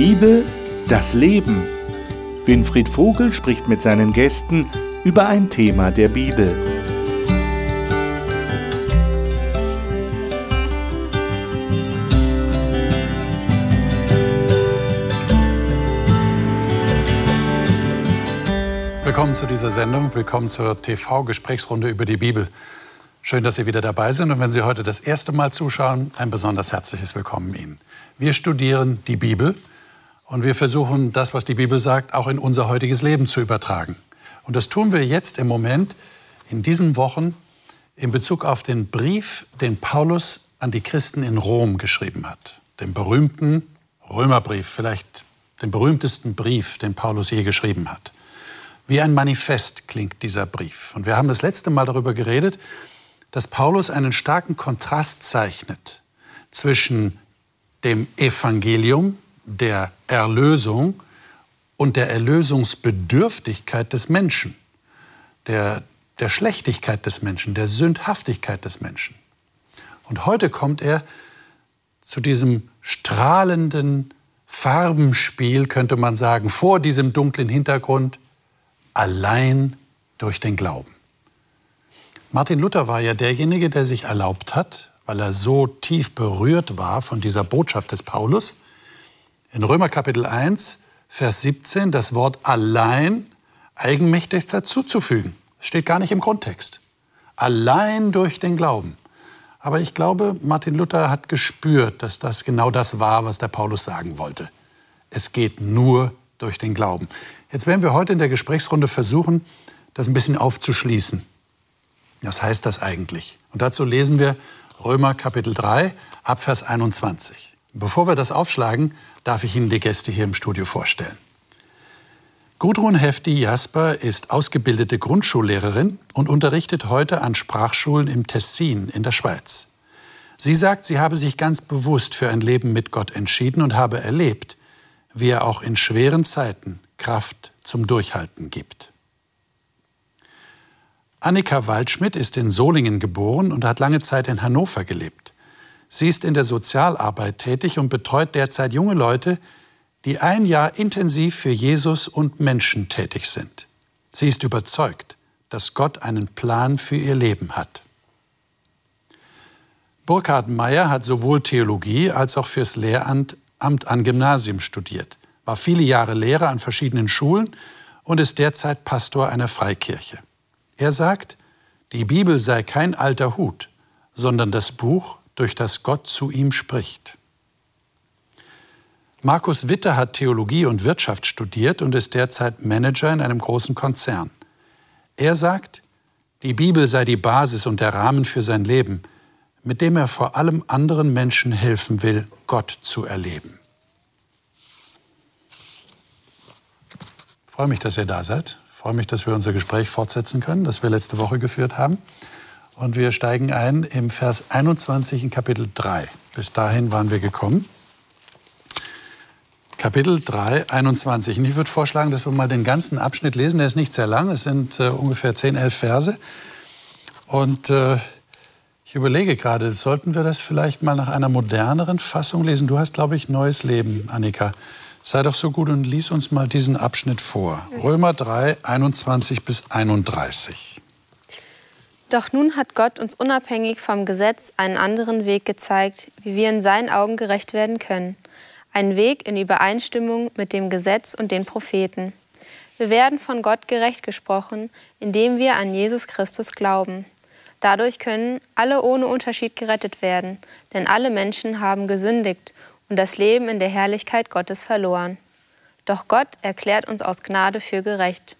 Bibel, das Leben. Winfried Vogel spricht mit seinen Gästen über ein Thema der Bibel. Willkommen zu dieser Sendung, willkommen zur TV-Gesprächsrunde über die Bibel. Schön, dass Sie wieder dabei sind und wenn Sie heute das erste Mal zuschauen, ein besonders herzliches Willkommen Ihnen. Wir studieren die Bibel und wir versuchen, das, was die Bibel sagt, auch in unser heutiges Leben zu übertragen. Und das tun wir jetzt im Moment, in diesen Wochen, in Bezug auf den Brief, den Paulus an die Christen in Rom geschrieben hat. Den berühmten Römerbrief, vielleicht den berühmtesten Brief, den Paulus je geschrieben hat. Wie ein Manifest klingt dieser Brief. Und wir haben das letzte Mal darüber geredet, dass Paulus einen starken Kontrast zeichnet zwischen dem Evangelium, der Erlösung und der Erlösungsbedürftigkeit des Menschen, der, der Schlechtigkeit des Menschen, der Sündhaftigkeit des Menschen. Und heute kommt er zu diesem strahlenden Farbenspiel, könnte man sagen, vor diesem dunklen Hintergrund, allein durch den Glauben. Martin Luther war ja derjenige, der sich erlaubt hat, weil er so tief berührt war von dieser Botschaft des Paulus, in Römer Kapitel 1, Vers 17 das Wort allein eigenmächtig dazuzufügen. Steht gar nicht im Grundtext. Allein durch den Glauben. Aber ich glaube, Martin Luther hat gespürt, dass das genau das war, was der Paulus sagen wollte. Es geht nur durch den Glauben. Jetzt werden wir heute in der Gesprächsrunde versuchen, das ein bisschen aufzuschließen. Was heißt das eigentlich? Und dazu lesen wir Römer Kapitel 3, Abvers 21. Bevor wir das aufschlagen, darf ich Ihnen die Gäste hier im Studio vorstellen. Gudrun Hefti Jasper ist ausgebildete Grundschullehrerin und unterrichtet heute an Sprachschulen im Tessin in der Schweiz. Sie sagt, sie habe sich ganz bewusst für ein Leben mit Gott entschieden und habe erlebt, wie er auch in schweren Zeiten Kraft zum Durchhalten gibt. Annika Waldschmidt ist in Solingen geboren und hat lange Zeit in Hannover gelebt. Sie ist in der Sozialarbeit tätig und betreut derzeit junge Leute, die ein Jahr intensiv für Jesus und Menschen tätig sind. Sie ist überzeugt, dass Gott einen Plan für ihr Leben hat. Burkhard Meyer hat sowohl Theologie als auch fürs Lehramt Amt an Gymnasium studiert, war viele Jahre Lehrer an verschiedenen Schulen und ist derzeit Pastor einer Freikirche. Er sagt, die Bibel sei kein alter Hut, sondern das Buch, durch das Gott zu ihm spricht. Markus Witte hat Theologie und Wirtschaft studiert und ist derzeit Manager in einem großen Konzern. Er sagt, die Bibel sei die Basis und der Rahmen für sein Leben, mit dem er vor allem anderen Menschen helfen will, Gott zu erleben. Ich freue mich, dass ihr da seid freue mich, dass wir unser Gespräch fortsetzen können, das wir letzte Woche geführt haben. Und wir steigen ein im Vers 21 in Kapitel 3. Bis dahin waren wir gekommen. Kapitel 3, 21. Und ich würde vorschlagen, dass wir mal den ganzen Abschnitt lesen. Der ist nicht sehr lang, es sind äh, ungefähr 10, 11 Verse. Und äh, ich überlege gerade, sollten wir das vielleicht mal nach einer moderneren Fassung lesen? Du hast, glaube ich, Neues Leben, Annika. Sei doch so gut und lies uns mal diesen Abschnitt vor. Römer 3, 21 bis 31. Doch nun hat Gott uns unabhängig vom Gesetz einen anderen Weg gezeigt, wie wir in seinen Augen gerecht werden können. Ein Weg in Übereinstimmung mit dem Gesetz und den Propheten. Wir werden von Gott gerecht gesprochen, indem wir an Jesus Christus glauben. Dadurch können alle ohne Unterschied gerettet werden, denn alle Menschen haben gesündigt und das Leben in der Herrlichkeit Gottes verloren. Doch Gott erklärt uns aus Gnade für gerecht.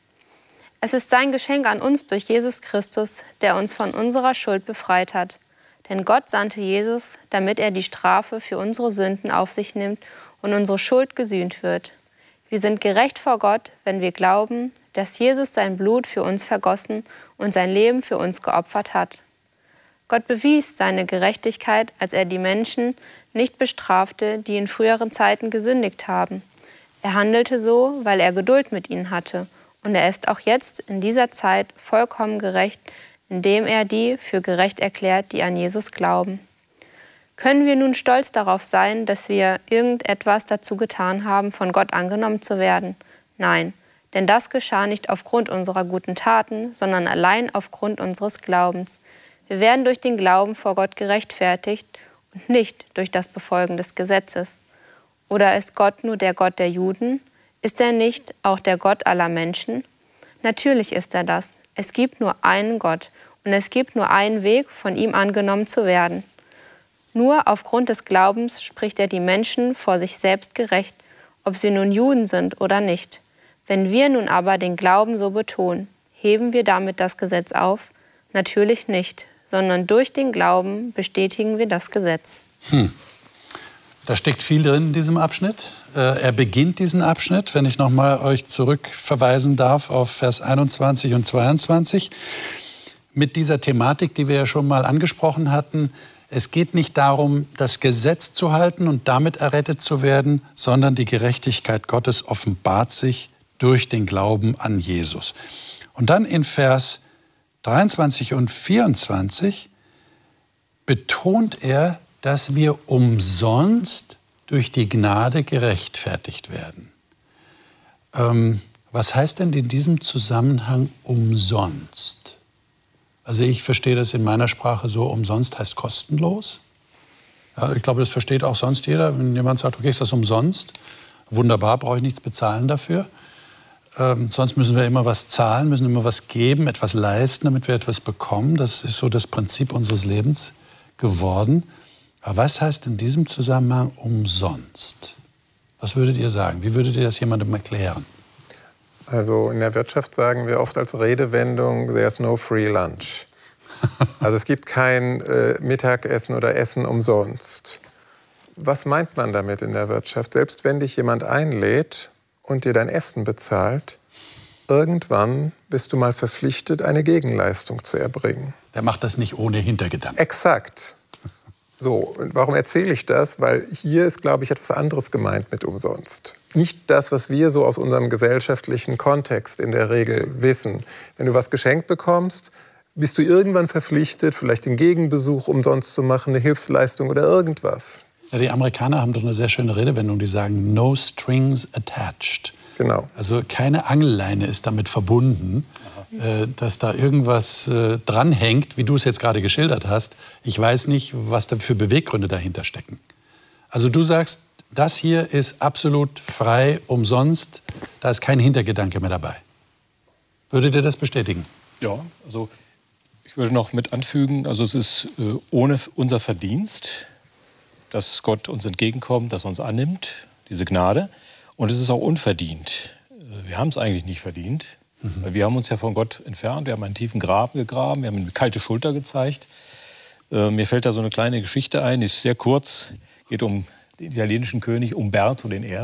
Es ist sein Geschenk an uns durch Jesus Christus, der uns von unserer Schuld befreit hat. Denn Gott sandte Jesus, damit er die Strafe für unsere Sünden auf sich nimmt und unsere Schuld gesühnt wird. Wir sind gerecht vor Gott, wenn wir glauben, dass Jesus sein Blut für uns vergossen und sein Leben für uns geopfert hat. Gott bewies seine Gerechtigkeit, als er die Menschen nicht bestrafte, die in früheren Zeiten gesündigt haben. Er handelte so, weil er Geduld mit ihnen hatte, und er ist auch jetzt in dieser Zeit vollkommen gerecht, indem er die für gerecht erklärt, die an Jesus glauben. Können wir nun stolz darauf sein, dass wir irgendetwas dazu getan haben, von Gott angenommen zu werden? Nein, denn das geschah nicht aufgrund unserer guten Taten, sondern allein aufgrund unseres Glaubens. Wir werden durch den Glauben vor Gott gerechtfertigt und nicht durch das Befolgen des Gesetzes. Oder ist Gott nur der Gott der Juden? Ist er nicht auch der Gott aller Menschen? Natürlich ist er das. Es gibt nur einen Gott und es gibt nur einen Weg, von ihm angenommen zu werden. Nur aufgrund des Glaubens spricht er die Menschen vor sich selbst gerecht, ob sie nun Juden sind oder nicht. Wenn wir nun aber den Glauben so betonen, heben wir damit das Gesetz auf? Natürlich nicht, sondern durch den Glauben bestätigen wir das Gesetz. Hm. Da steckt viel drin in diesem Abschnitt. Äh, er beginnt diesen Abschnitt, wenn ich noch mal euch zurückverweisen darf auf Vers 21 und 22 mit dieser Thematik, die wir ja schon mal angesprochen hatten. Es geht nicht darum, das Gesetz zu halten und damit errettet zu werden, sondern die Gerechtigkeit Gottes offenbart sich durch den Glauben an Jesus. Und dann in Vers 23 und 24 betont er, dass wir umsonst durch die Gnade gerechtfertigt werden. Ähm, was heißt denn in diesem Zusammenhang umsonst? Also ich verstehe das in meiner Sprache so, umsonst heißt kostenlos. Ja, ich glaube, das versteht auch sonst jeder. Wenn jemand sagt, okay, ist das umsonst? Wunderbar, brauche ich nichts bezahlen dafür. Ähm, sonst müssen wir immer was zahlen, müssen immer was geben, etwas leisten, damit wir etwas bekommen. Das ist so das Prinzip unseres Lebens geworden. Aber was heißt in diesem Zusammenhang umsonst? Was würdet ihr sagen? Wie würdet ihr das jemandem erklären? Also in der Wirtschaft sagen wir oft als Redewendung, there's no free lunch. Also es gibt kein äh, Mittagessen oder Essen umsonst. Was meint man damit in der Wirtschaft? Selbst wenn dich jemand einlädt und dir dein Essen bezahlt, irgendwann bist du mal verpflichtet, eine Gegenleistung zu erbringen. Der macht das nicht ohne Hintergedanken. Exakt. So, und warum erzähle ich das? Weil hier ist, glaube ich, etwas anderes gemeint mit umsonst. Nicht das, was wir so aus unserem gesellschaftlichen Kontext in der Regel wissen. Wenn du was geschenkt bekommst, bist du irgendwann verpflichtet, vielleicht den Gegenbesuch umsonst zu machen, eine Hilfsleistung oder irgendwas. Ja, die Amerikaner haben doch eine sehr schöne Redewendung, die sagen, no strings attached. Genau. Also keine Angelleine ist damit verbunden, äh, dass da irgendwas äh, dranhängt, wie du es jetzt gerade geschildert hast. Ich weiß nicht, was da für Beweggründe dahinter stecken. Also du sagst, das hier ist absolut frei, umsonst, da ist kein Hintergedanke mehr dabei. Würdet ihr das bestätigen? Ja, also ich würde noch mit anfügen, also es ist äh, ohne unser Verdienst, dass Gott uns entgegenkommt, dass er uns annimmt, diese Gnade. Und es ist auch unverdient. Äh, wir haben es eigentlich nicht verdient. Mhm. Wir haben uns ja von Gott entfernt, wir haben einen tiefen Graben gegraben, wir haben eine kalte Schulter gezeigt. Äh, mir fällt da so eine kleine Geschichte ein, die ist sehr kurz, geht um den italienischen König Umberto I.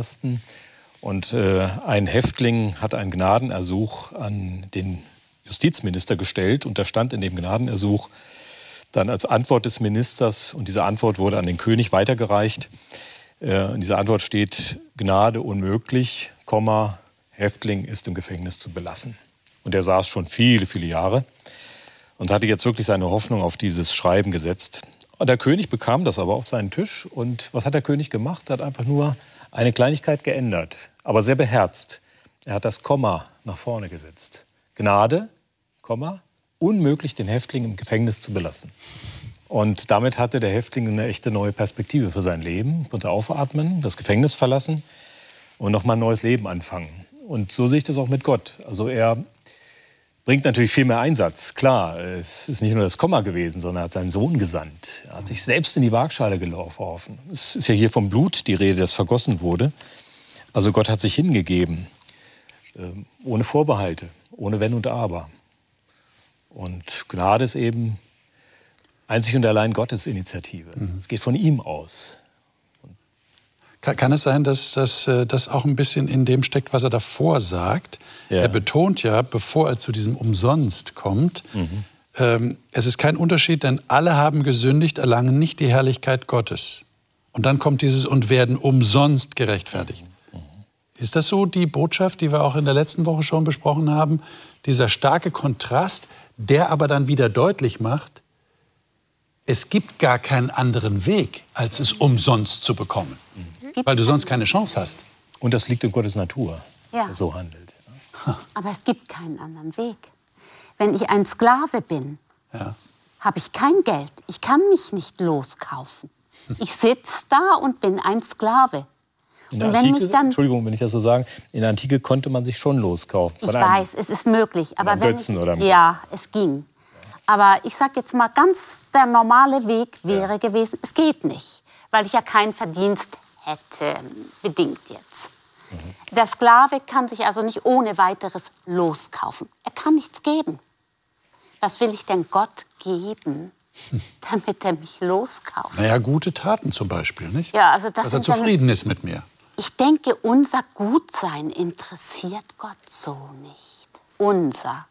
Und äh, ein Häftling hat einen Gnadenersuch an den Justizminister gestellt und da stand in dem Gnadenersuch, dann als Antwort des Ministers, und diese Antwort wurde an den König weitergereicht, äh, in dieser Antwort steht Gnade unmöglich, Komma, Häftling ist im Gefängnis zu belassen. Und er saß schon viele, viele Jahre und hatte jetzt wirklich seine Hoffnung auf dieses Schreiben gesetzt. Und der König bekam das aber auf seinen Tisch. Und was hat der König gemacht? Er hat einfach nur eine Kleinigkeit geändert, aber sehr beherzt. Er hat das Komma nach vorne gesetzt. Gnade, Komma, unmöglich, den Häftling im Gefängnis zu belassen. Und damit hatte der Häftling eine echte neue Perspektive für sein Leben, konnte aufatmen, das Gefängnis verlassen und nochmal ein neues Leben anfangen. Und so sehe ich das auch mit Gott. Also er bringt natürlich viel mehr Einsatz. Klar, es ist nicht nur das Komma gewesen, sondern er hat seinen Sohn gesandt. Er hat sich selbst in die Waagschale geworfen. Es ist ja hier vom Blut die Rede, das vergossen wurde. Also Gott hat sich hingegeben, ähm, ohne Vorbehalte, ohne Wenn und Aber. Und Gnade ist eben einzig und allein Gottes Initiative. Mhm. Es geht von ihm aus. Kann, kann, es sein, dass das äh, auch ein bisschen in dem steckt, was er davor sagt? Ja. Er betont ja, bevor er zu diesem Umsonst kommt, mhm. ähm, es ist kein Unterschied, denn alle haben gesündigt, erlangen nicht die Herrlichkeit Gottes. Und dann kommt dieses und werden umsonst gerechtfertigt. Mhm. Ist das so die Botschaft, die wir auch in der letzten Woche schon besprochen haben? Dieser starke Kontrast, der aber dann wieder deutlich macht, es gibt gar keinen anderen Weg, als es umsonst zu bekommen. Weil du sonst keine Chance hast. Und das liegt in Gottes Natur, Ja. dass er so handelt. Aber es gibt keinen anderen Weg. Wenn ich ein Sklave bin, Ja. habe ich kein Geld. Ich kann mich nicht loskaufen. Ich sitze da und bin ein Sklave. In der Und wenn Antike, mich dann Entschuldigung, wenn ich das so sagen, in der Antike konnte man sich schon loskaufen. Ich weiß, es ist möglich. Aber wenn Götzen ich, oder ja, es ging. Aber ich sage jetzt mal, ganz der normale Weg wäre gewesen, es geht nicht, weil ich ja keinen Verdienst hätte, bedingt jetzt. Mhm. Der Sklave kann sich also nicht ohne weiteres loskaufen. Er kann nichts geben. Was will ich denn Gott geben, damit er mich loskauft? Naja, gute Taten zum Beispiel, nicht? Ja, also das Dass er sind dann- zufrieden ist mit mir. Ich denke, unser Gutsein interessiert Gott so nicht. Unser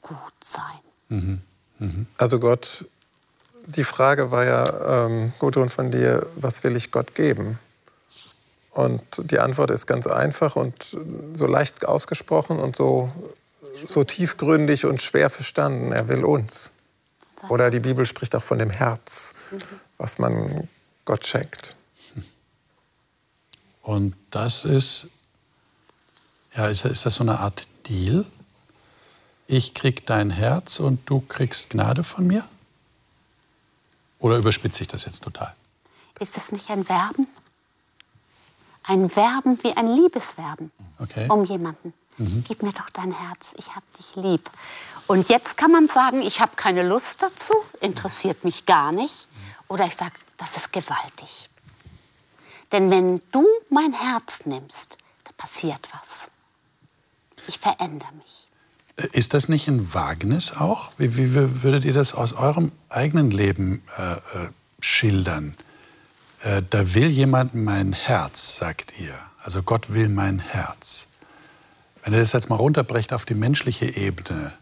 Gutsein. Also Gott, die Frage war ja, ähm, Gudrun von dir, was will ich Gott geben? Und die Antwort ist ganz einfach und so leicht ausgesprochen und so, so tiefgründig und schwer verstanden. Er will uns. Oder die Bibel spricht auch von dem Herz, was man Gott schenkt. Und das ist, ja, ist, ist das so eine Art Deal? Ich krieg dein Herz und du kriegst Gnade von mir? Oder überspitze ich das jetzt total? Ist es nicht ein Werben? Ein Werben wie ein Liebeswerben Okay. um jemanden. Gib mir doch dein Herz, ich hab dich lieb. Und jetzt kann man sagen, ich habe keine Lust dazu, interessiert mich gar nicht. Oder ich sage, das ist gewaltig. Denn wenn du mein Herz nimmst, da passiert was. Ich verändere mich. Ist das nicht ein Wagnis auch? Wie, wie würdet ihr das aus eurem eigenen Leben äh, äh, schildern? Äh, da will jemand mein Herz, sagt ihr. Also Gott will mein Herz. Wenn ihr das jetzt mal runterbrecht auf die menschliche Ebene,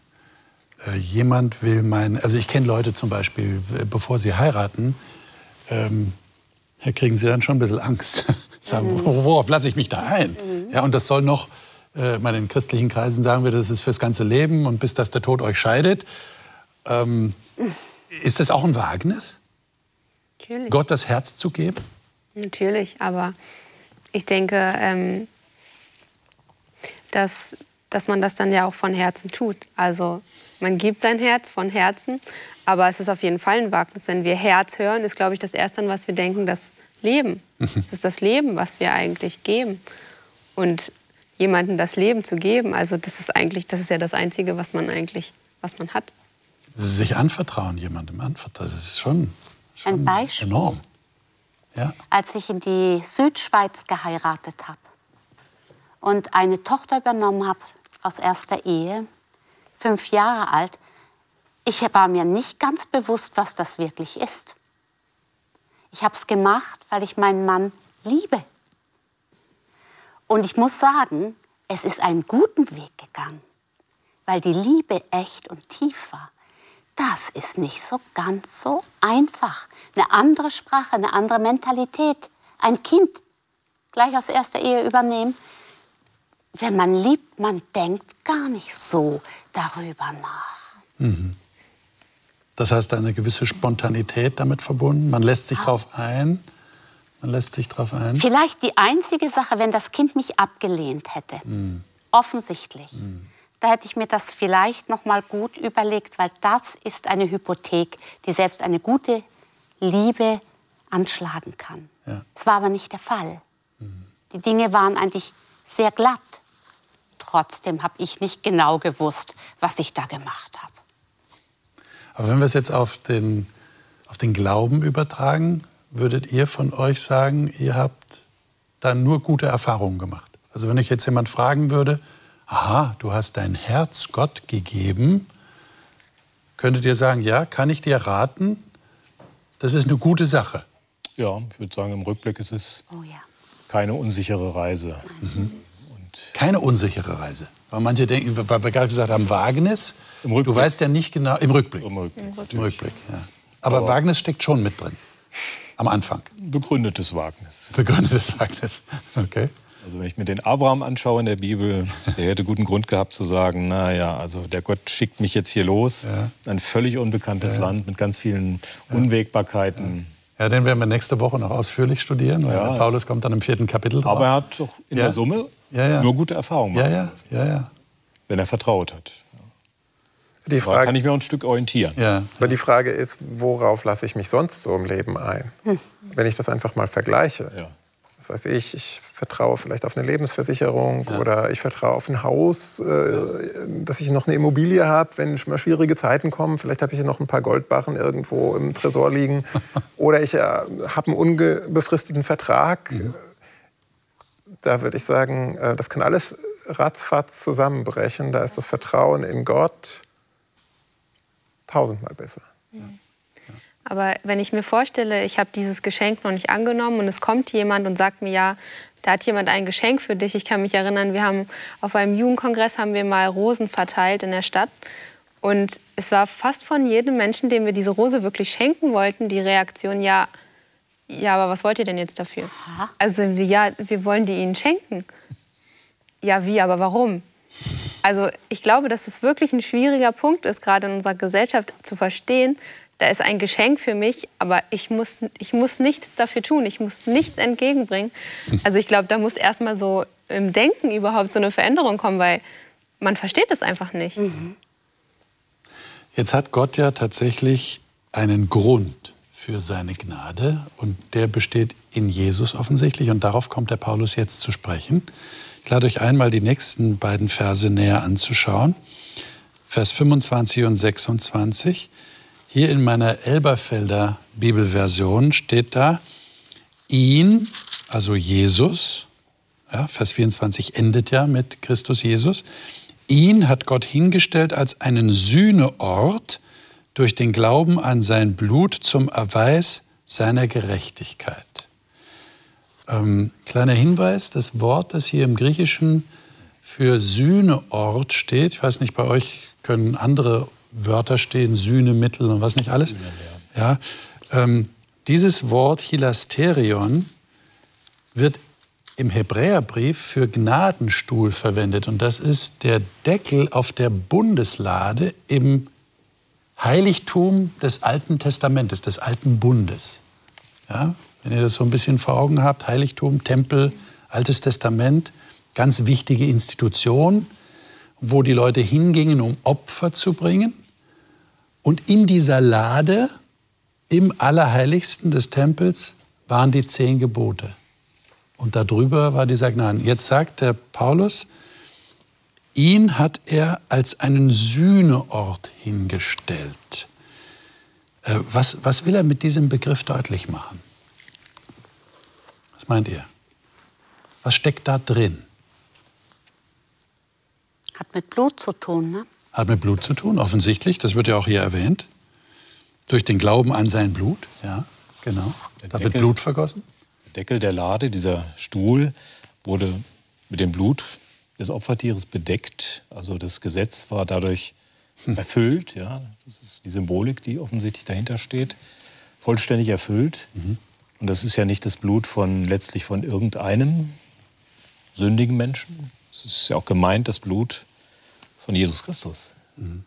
äh, jemand will mein, also ich kenne Leute zum Beispiel, bevor sie heiraten, ähm, da kriegen sie dann schon ein bisschen Angst. Sagen, wo- worauf lasse ich mich da ein? Ja, und das soll noch, äh, mal in christlichen Kreisen sagen wir, das ist fürs ganze Leben und bis dass der Tod euch scheidet. Ähm, ist das auch ein Wagnis, Natürlich. Gott das Herz zu geben? Natürlich, aber ich denke, ähm, dass, dass man das dann ja auch von Herzen tut. Also man gibt sein Herz von Herzen, aber es ist auf jeden Fall ein Wagnis. Wenn wir Herz hören, ist, glaube ich, das Erste, an was wir denken, das Leben. Es ist das Leben, was wir eigentlich geben. Und jemandem das Leben zu geben, also das ist eigentlich, das ist ja das Einzige, was man eigentlich, was man hat. Sich anvertrauen, jemandem anvertrauen, das ist schon Ein Beispiel. enorm. Ja. als ich in die Südschweiz geheiratet habe und eine Tochter übernommen habe aus erster Ehe, fünf Jahre alt, ich war mir nicht ganz bewusst, was das wirklich ist. Ich habe es gemacht, weil ich meinen Mann liebe. Und ich muss sagen, es ist einen guten Weg gegangen, weil die Liebe echt und tief war. Das ist nicht so ganz so einfach. Eine andere Sprache, eine andere Mentalität. Ein Kind gleich aus erster Ehe übernehmen. Wenn man liebt, man denkt gar nicht so darüber nach. Das heißt, eine gewisse Spontanität damit verbunden. Man lässt sich drauf ein. Man lässt sich drauf ein. Vielleicht die einzige Sache, wenn das Kind mich abgelehnt hätte. Offensichtlich. Da hätte ich mir das vielleicht noch mal gut überlegt, weil das ist eine Hypothek, die selbst eine gute Liebe anschlagen kann. Ja. Das war aber nicht der Fall. Die Dinge waren eigentlich sehr glatt. Trotzdem habe ich nicht genau gewusst, was ich da gemacht habe. Aber wenn wir es jetzt auf den, auf den Glauben übertragen, würdet ihr von euch sagen, ihr habt da nur gute Erfahrungen gemacht? Also wenn ich jetzt jemand fragen würde, aha, du hast dein Herz Gott gegeben, könntet ihr sagen, ja, kann ich dir raten, das ist eine gute Sache. Ja, ich würde sagen, im Rückblick ist es Oh ja. keine unsichere Reise. Keine unsichere Reise. Weil manche denken, weil wir gerade gesagt haben, Wagnis, Im Rückblick. du weißt ja nicht genau, im Rückblick. Im Rückblick. Im Rückblick, ja. Aber, Wagnis steckt schon mit drin. Am Anfang. Begründetes Wagnis. Begründetes Wagnis. Okay. Also wenn ich mir den Abraham anschaue in der Bibel, der hätte guten Grund gehabt zu sagen, naja, also der Gott schickt mich jetzt hier los, ja. ein völlig unbekanntes ja. Land mit ganz vielen Unwägbarkeiten. Ja, den werden wir nächste Woche noch ausführlich studieren. Ja. Paulus kommt dann im vierten Kapitel drauf. Aber er hat doch in der Summe nur gute Erfahrungen gemacht. Ja, ja, ja, ja. Wenn er vertraut hat. Die Frage, da kann ich mir ein Stück orientieren. Ja. Aber die Frage ist, worauf lasse ich mich sonst so im Leben ein? Hm. Wenn ich das einfach mal vergleiche. Ja was weiß ich, ich vertraue vielleicht auf eine Lebensversicherung ja. oder ich vertraue auf ein Haus, äh, dass ich noch eine Immobilie habe, wenn mal schwierige Zeiten kommen. Vielleicht habe ich noch ein paar Goldbarren irgendwo im Tresor liegen. oder ich äh, habe einen unbefristeten Vertrag. Mhm. Da würde ich sagen, äh, das kann alles ratzfatz zusammenbrechen. Da ist das Vertrauen in Gott tausendmal besser. Mhm. Aber wenn ich mir vorstelle, ich habe dieses Geschenk noch nicht angenommen und es kommt jemand und sagt mir, ja, da hat jemand ein Geschenk für dich. Ich kann mich erinnern, wir haben auf einem Jugendkongress haben wir mal Rosen verteilt in der Stadt. Und es war fast von jedem Menschen, dem wir diese Rose wirklich schenken wollten, die Reaktion, ja, ja, aber was wollt ihr denn jetzt dafür? Also, ja, wir wollen die ihnen schenken. Ja, wie, aber warum? Also, ich glaube, dass es wirklich ein schwieriger Punkt ist, gerade in unserer Gesellschaft zu verstehen, da ist ein Geschenk für mich, aber ich muss, ich muss nichts dafür tun, ich muss nichts entgegenbringen. Also ich glaube, da muss erstmal so im Denken überhaupt so eine Veränderung kommen, weil man versteht es einfach nicht. Mhm. Jetzt hat Gott ja tatsächlich einen Grund für seine Gnade und der besteht in Jesus offensichtlich und darauf kommt der Paulus jetzt zu sprechen. Ich lade euch einmal die nächsten beiden Verse näher anzuschauen. Vers 25 und 26. Hier in meiner Elberfelder Bibelversion steht da, ihn, also Jesus, ja, Vers 24 endet ja mit Christus Jesus, ihn hat Gott hingestellt als einen Sühneort durch den Glauben an sein Blut zum Erweis seiner Gerechtigkeit. Ähm, kleiner Hinweis, das Wort, das hier im Griechischen für Sühneort steht, ich weiß nicht, bei euch können andere Wörter stehen, Sühnemittel und was nicht alles. Ja, ähm, dieses Wort Hilasterion wird im Hebräerbrief für Gnadenstuhl verwendet. Und das ist der Deckel auf der Bundeslade im Heiligtum des Alten Testamentes, des Alten Bundes. Ja, wenn ihr das so ein bisschen vor Augen habt, Heiligtum, Tempel, Altes Testament, ganz wichtige Institution, wo die Leute hingingen, um Opfer zu bringen. Und in dieser Lade, im Allerheiligsten des Tempels, waren die zehn Gebote. Und darüber war dieser Gnaden. Jetzt sagt der Paulus, ihn hat er als einen Sühneort hingestellt. Äh, was, was will er mit diesem Begriff deutlich machen? Was meint ihr? Was steckt da drin? Hat mit Blut zu tun, ne? Hat mit Blut zu tun, offensichtlich. Das wird ja auch hier erwähnt. Durch den Glauben an sein Blut, ja, genau. Der da Deckel, wird Blut vergossen. Der Deckel der Lade, dieser Stuhl, wurde mit dem Blut des Opfertieres bedeckt. Also das Gesetz war dadurch hm. erfüllt. Ja. Das ist die Symbolik, die offensichtlich dahinter steht. Vollständig erfüllt. Mhm. Und das ist ja nicht das Blut von letztlich von irgendeinem sündigen Menschen. Es ist ja auch gemeint, das Blut von Jesus Christus. Mhm.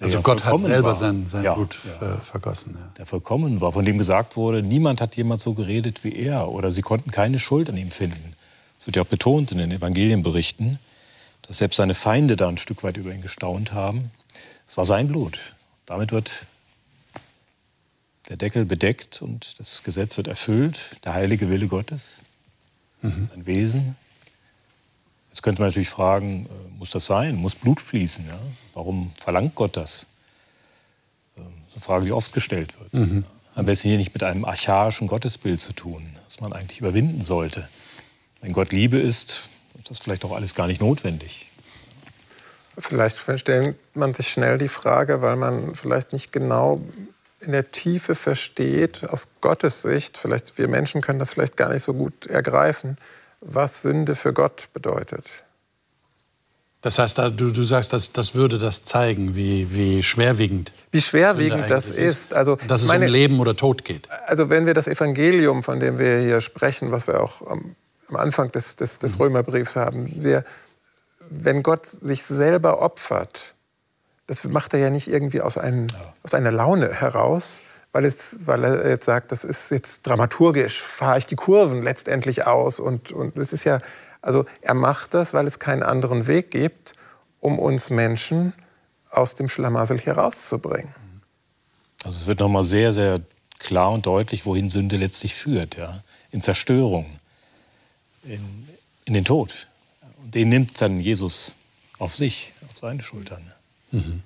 Also Gott hat selber war. sein, sein ja, Blut ja. vergossen. Ja. Der vollkommen war, von dem gesagt wurde, niemand hat jemals so geredet wie er oder sie konnten keine Schuld an ihm finden. Das wird ja auch betont in den Evangelienberichten, dass selbst seine Feinde da ein Stück weit über ihn gestaunt haben. Es war sein Blut. Damit wird der Deckel bedeckt und das Gesetz wird erfüllt, der heilige Wille Gottes, mhm. ein Wesen, Jetzt könnte man natürlich fragen, äh, muss das sein? Muss Blut fließen? Ja? Warum verlangt Gott das? Das ähm, ist eine Frage, die oft gestellt wird. Mhm. Haben wir es hier nicht mit einem archaischen Gottesbild zu tun, das man eigentlich überwinden sollte? Wenn Gott Liebe ist, ist das vielleicht auch alles gar nicht notwendig. Vielleicht stellt man sich schnell die Frage, weil man vielleicht nicht genau in der Tiefe versteht, aus Gottes Sicht, vielleicht wir Menschen können das vielleicht gar nicht so gut ergreifen, was Sünde für Gott bedeutet. Das heißt, du, du sagst, das, das würde das zeigen, wie, wie schwerwiegend. Wie schwerwiegend das ist. Also, dass es meine, um Leben oder Tod geht. Also wenn wir das Evangelium, von dem wir hier sprechen, was wir auch am am Anfang des, des, des Römerbriefs haben. Wir, wenn Gott sich selber opfert, das macht er ja nicht irgendwie aus, einem, aus einer Laune heraus, weil, es, weil er jetzt sagt, das ist jetzt dramaturgisch, fahre ich die Kurven letztendlich aus. Und, und es ist ja, also er macht das, weil es keinen anderen Weg gibt, um uns Menschen aus dem Schlamassel hier rauszubringen. Also es wird nochmal sehr, sehr klar und deutlich, wohin Sünde letztlich führt. Ja? In Zerstörung, in, in den Tod. Und den nimmt dann Jesus auf sich, auf seine Schultern. Mhm.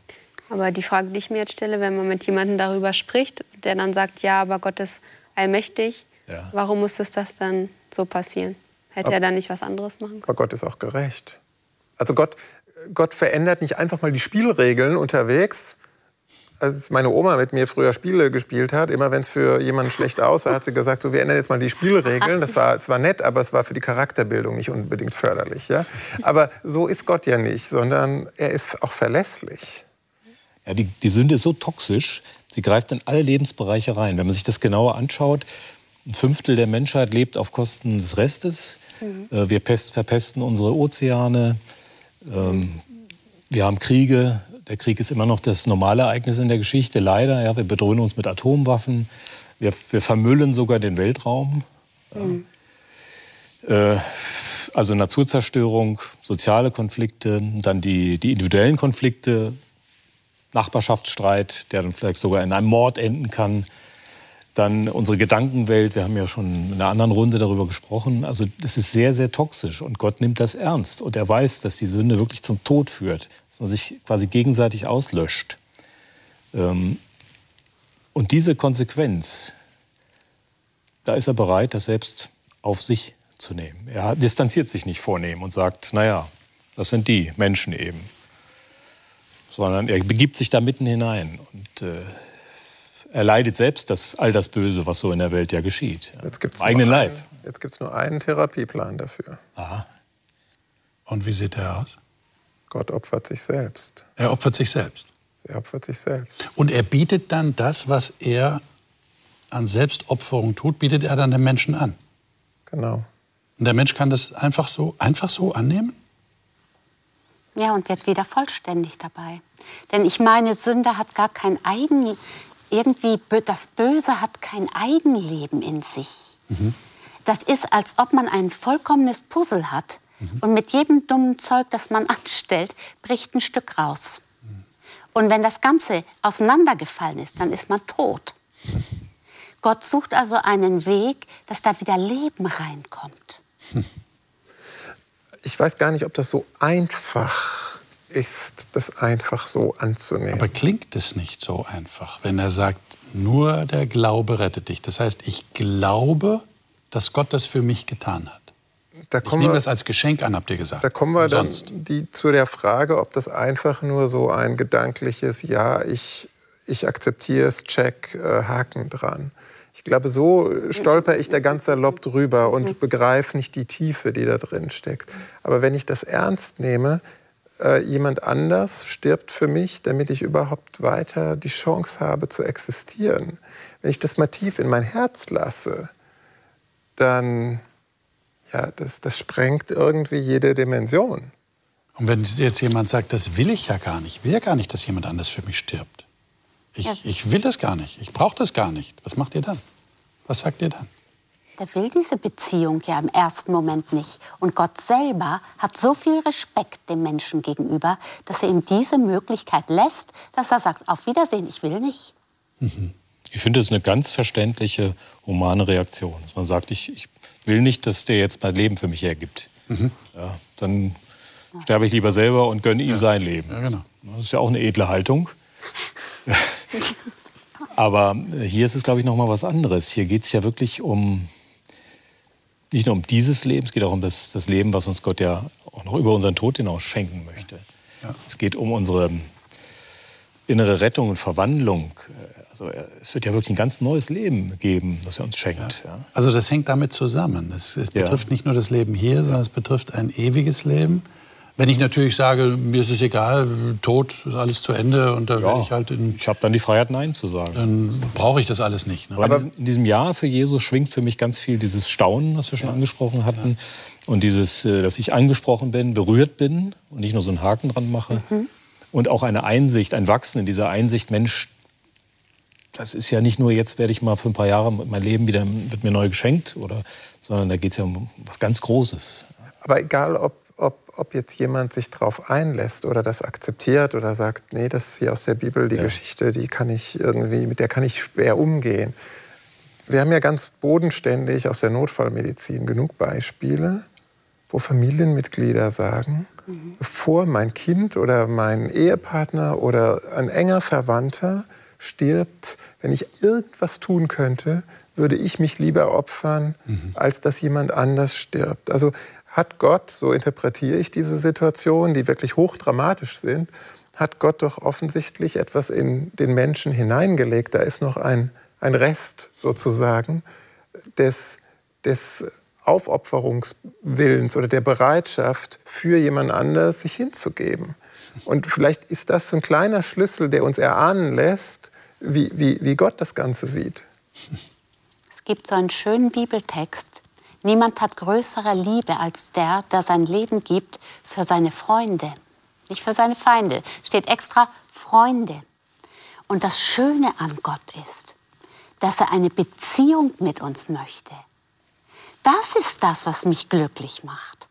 Aber die Frage, die ich mir jetzt stelle, wenn man mit jemandem darüber spricht, der dann sagt, ja, aber Gott ist allmächtig, ja. warum muss es das dann so passieren? Hätte aber, er dann nicht was anderes machen können? Aber Gott ist auch gerecht. Also Gott, Gott verändert nicht einfach mal die Spielregeln unterwegs. Als meine Oma mit mir früher Spiele gespielt hat, immer wenn es für jemanden schlecht aussah, hat sie gesagt, so, wir ändern jetzt mal die Spielregeln. Das war zwar nett, aber es war für die Charakterbildung nicht unbedingt förderlich. Ja? Aber so ist Gott ja nicht, sondern er ist auch verlässlich. Ja, die, die Sünde ist so toxisch, sie greift in alle Lebensbereiche rein. Wenn man sich das genauer anschaut, ein Fünftel der Menschheit lebt auf Kosten des Restes. Mhm. Äh, wir pest, verpesten unsere Ozeane. Ähm, wir haben Kriege. Der Krieg ist immer noch das normale Ereignis in der Geschichte, leider. Ja, wir bedrohen uns mit Atomwaffen. Wir, wir vermüllen sogar den Weltraum. Mhm. Äh, also Naturzerstörung, soziale Konflikte, dann die, die individuellen Konflikte, Nachbarschaftsstreit, der dann vielleicht sogar in einem Mord enden kann. Dann unsere Gedankenwelt, wir haben ja schon in einer anderen Runde darüber gesprochen. Also das ist sehr, sehr toxisch und Gott nimmt das ernst. Und er weiß, dass die Sünde wirklich zum Tod führt, dass man sich quasi gegenseitig auslöscht. Ähm, und diese Konsequenz, da ist er bereit, das selbst auf sich zu nehmen. Er distanziert sich nicht vornehm und sagt, naja, das sind die Menschen eben sondern er begibt sich da mitten hinein und äh, er leidet selbst das, all das Böse, was so in der Welt ja geschieht. Ja. Jetzt gibt's eigenen Leib. Jetzt gibt es nur einen Therapieplan dafür. Aha. Und wie sieht der aus? Gott opfert sich selbst. Er opfert sich selbst. Er opfert sich selbst. Und er bietet dann das, was er an Selbstopferung tut, bietet er dann dem Menschen an. Genau. Und der Mensch kann das einfach so, einfach so annehmen? Ja, und wird wieder vollständig dabei. Denn ich meine, Sünde hat gar kein Eigen, irgendwie, das Böse hat kein Eigenleben in sich. Mhm. Das ist, als ob man ein vollkommenes Puzzle hat mhm. und mit jedem dummen Zeug, das man anstellt, bricht ein Stück raus. Mhm. Und wenn das Ganze auseinandergefallen ist, dann ist man tot. Gott sucht also einen Weg, dass da wieder Leben reinkommt. Ich weiß gar nicht, ob das so einfach ist, das einfach so anzunehmen. Aber klingt es nicht so einfach, wenn er sagt, nur der Glaube rettet dich. Das heißt, ich glaube, dass Gott das für mich getan hat. Da ich nehme wir, das als Geschenk an, habt ihr gesagt. Da kommen wir Sonst. dann die, zu der Frage, ob das einfach nur so ein gedankliches Ja, ich, ich akzeptiere es, Check, äh, Haken dran. Ich glaube, so stolper ich da ganz salopp drüber und begreife nicht die Tiefe, die da drin steckt. Aber wenn ich das ernst nehme, äh, jemand anders stirbt für mich, damit ich überhaupt weiter die Chance habe zu existieren. Wenn ich das mal tief in mein Herz lasse, dann, ja, das, das sprengt irgendwie jede Dimension. Und wenn jetzt jemand sagt, das will ich ja gar nicht, ich will ja gar nicht, dass jemand anders für mich stirbt. Ich, ja. ich will das gar nicht, ich brauche das gar nicht. Was macht ihr dann? Was sagt ihr dann? der will diese Beziehung ja im ersten Moment nicht. Und Gott selber hat so viel Respekt dem Menschen gegenüber, dass er ihm diese Möglichkeit lässt, dass er sagt, auf Wiedersehen, ich will nicht. Mhm. Ich finde, es ist eine ganz verständliche, humane Reaktion. Dass man sagt, ich, ich will nicht, dass der jetzt mein Leben für mich hergibt. Mhm. Ja, dann ja. sterbe ich lieber selber und gönne ihm ja. sein Leben. Ja, genau. Das ist ja auch eine edle Haltung. Aber hier ist es, glaube ich, noch mal was anderes. Hier geht es ja wirklich um nicht nur um dieses Leben, es geht auch um das, das Leben, was uns Gott ja auch noch über unseren Tod hinaus schenken möchte. Ja. Es geht um unsere innere Rettung und Verwandlung. Also es wird ja wirklich ein ganz neues Leben geben, das er uns schenkt. Ja. Ja. Also das hängt damit zusammen. Es, es betrifft nicht nur das Leben hier, sondern es betrifft ein ewiges Leben, Wenn ich natürlich sage, mir ist es egal, tot ist alles zu Ende und da Ja, werde ich halt in, ich habe dann die Freiheit, Nein zu sagen. dann brauche ich das alles nicht. Ne? Aber in diesem, in diesem Jahr für Jesus schwingt für mich ganz viel dieses Staunen, was wir schon angesprochen hatten. Und dieses, äh, dass ich angesprochen bin, berührt bin und nicht nur so einen Haken dran mache. Und auch eine Einsicht, ein Wachsen in dieser Einsicht, Mensch, das ist ja nicht nur, jetzt werde ich mal für ein paar Jahre mein Leben wieder wird mir neu geschenkt, oder, sondern da geht es ja um was ganz Großes. Aber egal, ob, ob, ob jetzt jemand sich darauf einlässt oder das akzeptiert oder sagt, nee, das ist hier aus der Bibel, die Ja. Geschichte, die kann ich irgendwie, mit der kann ich schwer umgehen. Wir haben ja ganz bodenständig aus der Notfallmedizin genug Beispiele, wo Familienmitglieder sagen, bevor mein Kind oder mein Ehepartner oder ein enger Verwandter stirbt, wenn ich irgendwas tun könnte, würde ich mich lieber opfern, als dass jemand anders stirbt. Also hat Gott, so interpretiere ich diese Situation, die wirklich hochdramatisch sind, hat Gott doch offensichtlich etwas in den Menschen hineingelegt. Da ist noch ein, ein Rest sozusagen des, des Aufopferungswillens oder der Bereitschaft, für jemand anders sich hinzugeben. Und vielleicht ist das so ein kleiner Schlüssel, der uns erahnen lässt, wie, wie, wie Gott das Ganze sieht. Es gibt so einen schönen Bibeltext. Niemand hat größere Liebe als der, der sein Leben gibt für seine Freunde. Nicht für seine Feinde. Steht extra Freunde. Und das Schöne an Gott ist, dass er eine Beziehung mit uns möchte. Das ist das, was mich glücklich macht.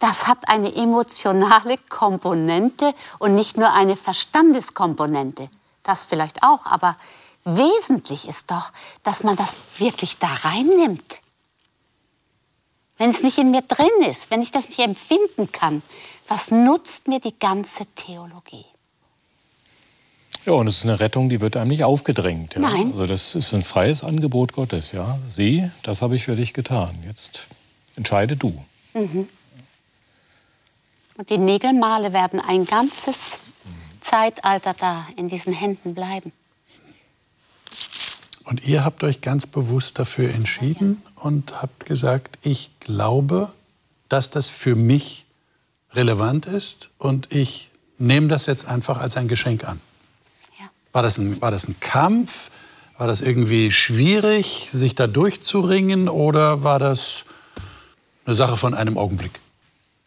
Das hat eine emotionale Komponente und nicht nur eine Verstandeskomponente. Das vielleicht auch, aber wesentlich ist doch, dass man das wirklich da reinnimmt. Wenn es nicht in mir drin ist, wenn ich das nicht empfinden kann, was nutzt mir die ganze Theologie? Ja, und es ist eine Rettung, die wird einem nicht aufgedrängt. Ja? Nein. Also das ist ein freies Angebot Gottes. Ja? Sieh, das habe ich für dich getan. Jetzt entscheide du. Und die Nägelmale werden ein ganzes Zeitalter da in diesen Händen bleiben. Und ihr habt euch ganz bewusst dafür entschieden und habt gesagt, ich glaube, dass das für mich relevant ist und ich nehme das jetzt einfach als ein Geschenk an. Ja. War das ein, war das ein Kampf? War das irgendwie schwierig, sich da durchzuringen oder war das eine Sache von einem Augenblick?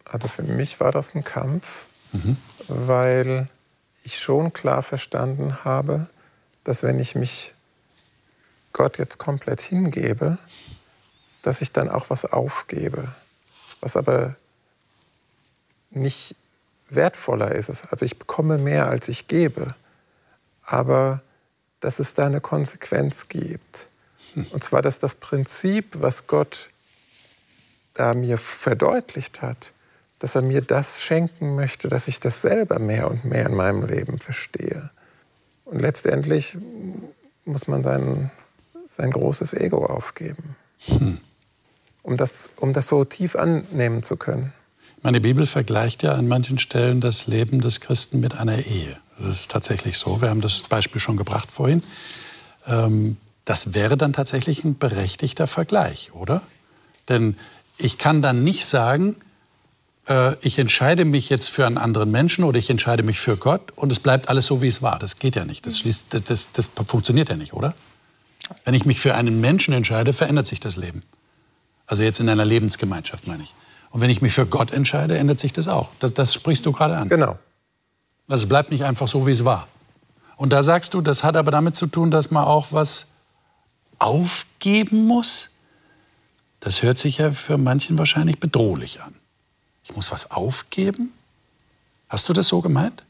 Also für mich war das ein Kampf, weil ich schon klar verstanden habe, dass wenn ich mich Gott jetzt komplett hingebe, dass ich dann auch was aufgebe, was aber nicht wertvoller ist. Also ich bekomme mehr, als ich gebe, aber dass es da eine Konsequenz gibt. Und zwar, dass das Prinzip, was Gott da mir verdeutlicht hat, dass er mir das schenken möchte, dass ich das selber mehr und mehr in meinem Leben verstehe. Und letztendlich muss man sein, sein großes Ego aufgeben, um, das, um das so tief annehmen zu können. Meine Bibel vergleicht ja an manchen Stellen das Leben des Christen mit einer Ehe. Das ist tatsächlich so. Wir haben das Beispiel schon gebracht vorhin. Ähm, das wäre dann tatsächlich ein berechtigter Vergleich, oder? Denn ich kann dann nicht sagen, äh, ich entscheide mich jetzt für einen anderen Menschen oder ich entscheide mich für Gott und es bleibt alles so, wie es war. Das geht ja nicht. Das, schließt, das, das funktioniert ja nicht, oder? Wenn ich mich für einen Menschen entscheide, verändert sich das Leben. Also jetzt in einer Lebensgemeinschaft, meine ich. Und wenn ich mich für Gott entscheide, ändert sich das auch. Das, das sprichst du gerade an. Genau. Also es bleibt nicht einfach so, wie es war. Und da sagst du, das hat aber damit zu tun, dass man auch was aufgeben muss. Das hört sich ja für manchen wahrscheinlich bedrohlich an. Ich muss was aufgeben? Hast du das so gemeint?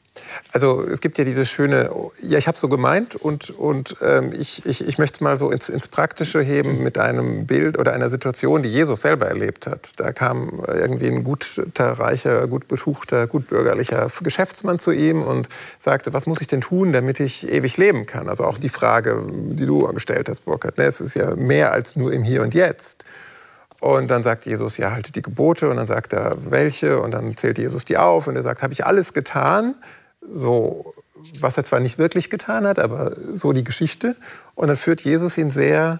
Also es gibt ja diese schöne, ja, ich habe so gemeint und, und ähm, ich, ich, ich möchte mal so ins, ins Praktische heben mit einem Bild oder einer Situation, die Jesus selber erlebt hat. Da kam irgendwie ein guter, reicher, gut betuchter, gut bürgerlicher Geschäftsmann zu ihm und sagte, was muss ich denn tun, damit ich ewig leben kann? Also auch die Frage, die du gestellt hast, Burkhard. Ne? Es ist ja mehr als nur im Hier und Jetzt. Und dann sagt Jesus, ja, halte die Gebote. Und dann sagt er, welche? Und dann zählt Jesus die auf. Und er sagt, habe ich alles getan? So, was er zwar nicht wirklich getan hat, aber so die Geschichte. Und dann führt Jesus ihn sehr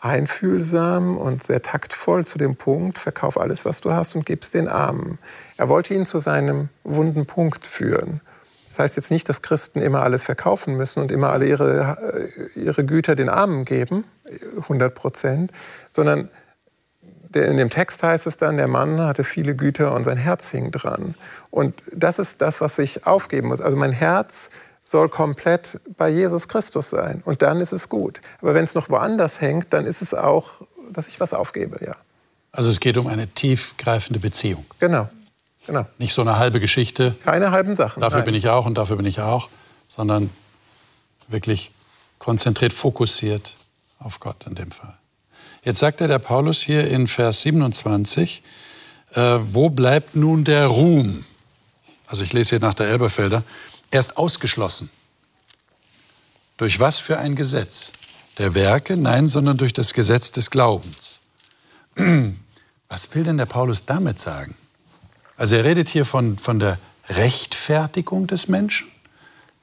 einfühlsam und sehr taktvoll zu dem Punkt, verkauf alles, was du hast und gib's den Armen. Er wollte ihn zu seinem wunden Punkt führen. Das heißt jetzt nicht, dass Christen immer alles verkaufen müssen und immer alle ihre, äh, ihre Güter den Armen geben, 100 Prozent, sondern in dem Text heißt es dann, der Mann hatte viele Güter und sein Herz hing dran. Und das ist das, was ich aufgeben muss. Also mein Herz soll komplett bei Jesus Christus sein. Und dann ist es gut. Aber wenn es noch woanders hängt, dann ist es auch, dass ich was aufgebe, ja. Also es geht um eine tiefgreifende Beziehung. Genau. genau. Nicht so eine halbe Geschichte. Keine halben Sachen. Dafür nein. bin ich auch und dafür bin ich auch, sondern wirklich konzentriert, fokussiert auf Gott in dem Fall. Jetzt sagt er der Paulus hier in Vers 27, äh, wo bleibt nun der Ruhm? Also ich lese hier nach der Elberfelder. Er ist ausgeschlossen. Durch was für ein Gesetz? Der Werke? Nein, sondern durch das Gesetz des Glaubens. Was will denn der Paulus damit sagen? Also er redet hier von, von der Rechtfertigung des Menschen.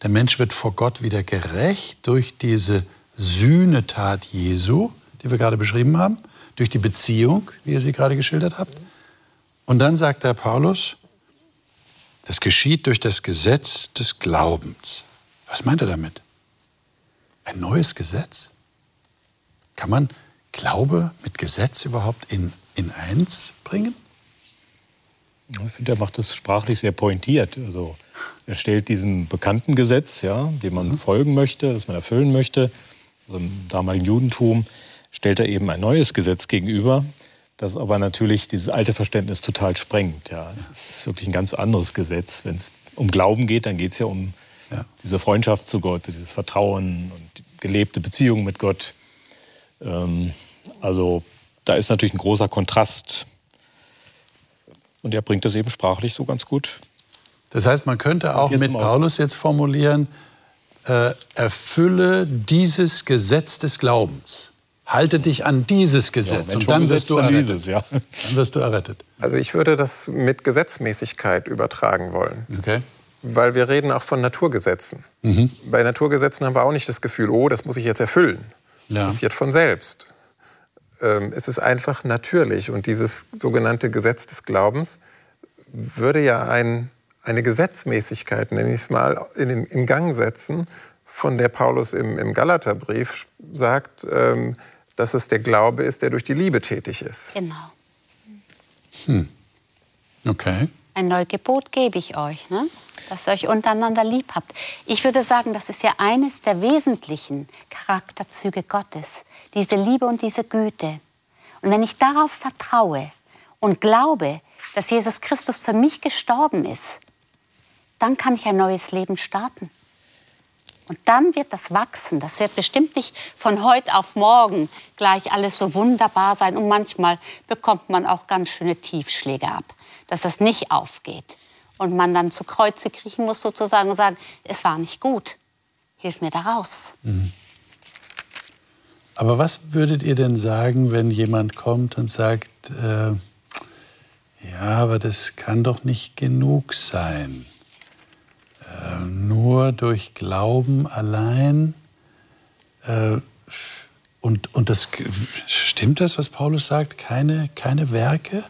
Der Mensch wird vor Gott wieder gerecht durch diese Sühnetat Jesu, die wir gerade beschrieben haben, durch die Beziehung, wie ihr sie gerade geschildert habt. Und dann sagt der Paulus, das geschieht durch das Gesetz des Glaubens. Was meint er damit? Ein neues Gesetz? Kann man Glaube mit Gesetz überhaupt in, in eins bringen? Ich finde, er macht das sprachlich sehr pointiert. Also er stellt diesem bekannten Gesetz, ja, dem man folgen möchte, das man erfüllen möchte, also im damaligen Judentum, stellt er eben ein neues Gesetz gegenüber, das aber natürlich dieses alte Verständnis total sprengt. Ja. Es ist wirklich ein ganz anderes Gesetz. Wenn es um Glauben geht, dann geht es ja um ja. diese Freundschaft zu Gott, dieses Vertrauen und die gelebte Beziehung mit Gott. Ähm, also da ist natürlich ein großer Kontrast. Und er bringt das eben sprachlich so ganz gut. Das heißt, man könnte auch mit Paulus jetzt formulieren, äh, erfülle dieses Gesetz des Glaubens. Halte dich an dieses Gesetz Ja, und dann wirst, du errettet. dieses, ja. dann wirst du errettet. Also ich würde das mit Gesetzmäßigkeit übertragen wollen. Okay. Weil wir reden auch von Naturgesetzen. Bei Naturgesetzen haben wir auch nicht das Gefühl, oh, das muss ich jetzt erfüllen. Ja. Das passiert von selbst. Ähm, es ist einfach natürlich. Und dieses sogenannte Gesetz des Glaubens würde ja ein, eine Gesetzmäßigkeit, nenne ich es mal, in, in Gang setzen, von der Paulus im, im Galaterbrief sagt, ähm, dass es der Glaube ist, der durch die Liebe tätig ist. Genau. Okay. Ein Neugebot gebe ich euch, ne? dass ihr euch untereinander lieb habt. Ich würde sagen, das ist ja eines der wesentlichen Charakterzüge Gottes, diese Liebe und diese Güte. Und wenn ich darauf vertraue und glaube, dass Jesus Christus für mich gestorben ist, dann kann ich ein neues Leben starten. Und dann wird das wachsen. Das wird bestimmt nicht von heute auf morgen gleich alles so wunderbar sein. Und manchmal bekommt man auch ganz schöne Tiefschläge ab, dass das nicht aufgeht. Und man dann zu Kreuze kriechen muss sozusagen und sagen, es war nicht gut. Hilf mir da raus. Aber was würdet ihr denn sagen, wenn jemand kommt und sagt, äh, ja, aber das kann doch nicht genug sein. Äh, nur durch Glauben allein. Äh, und, und das stimmt das, was Paulus sagt? Keine, keine Werke?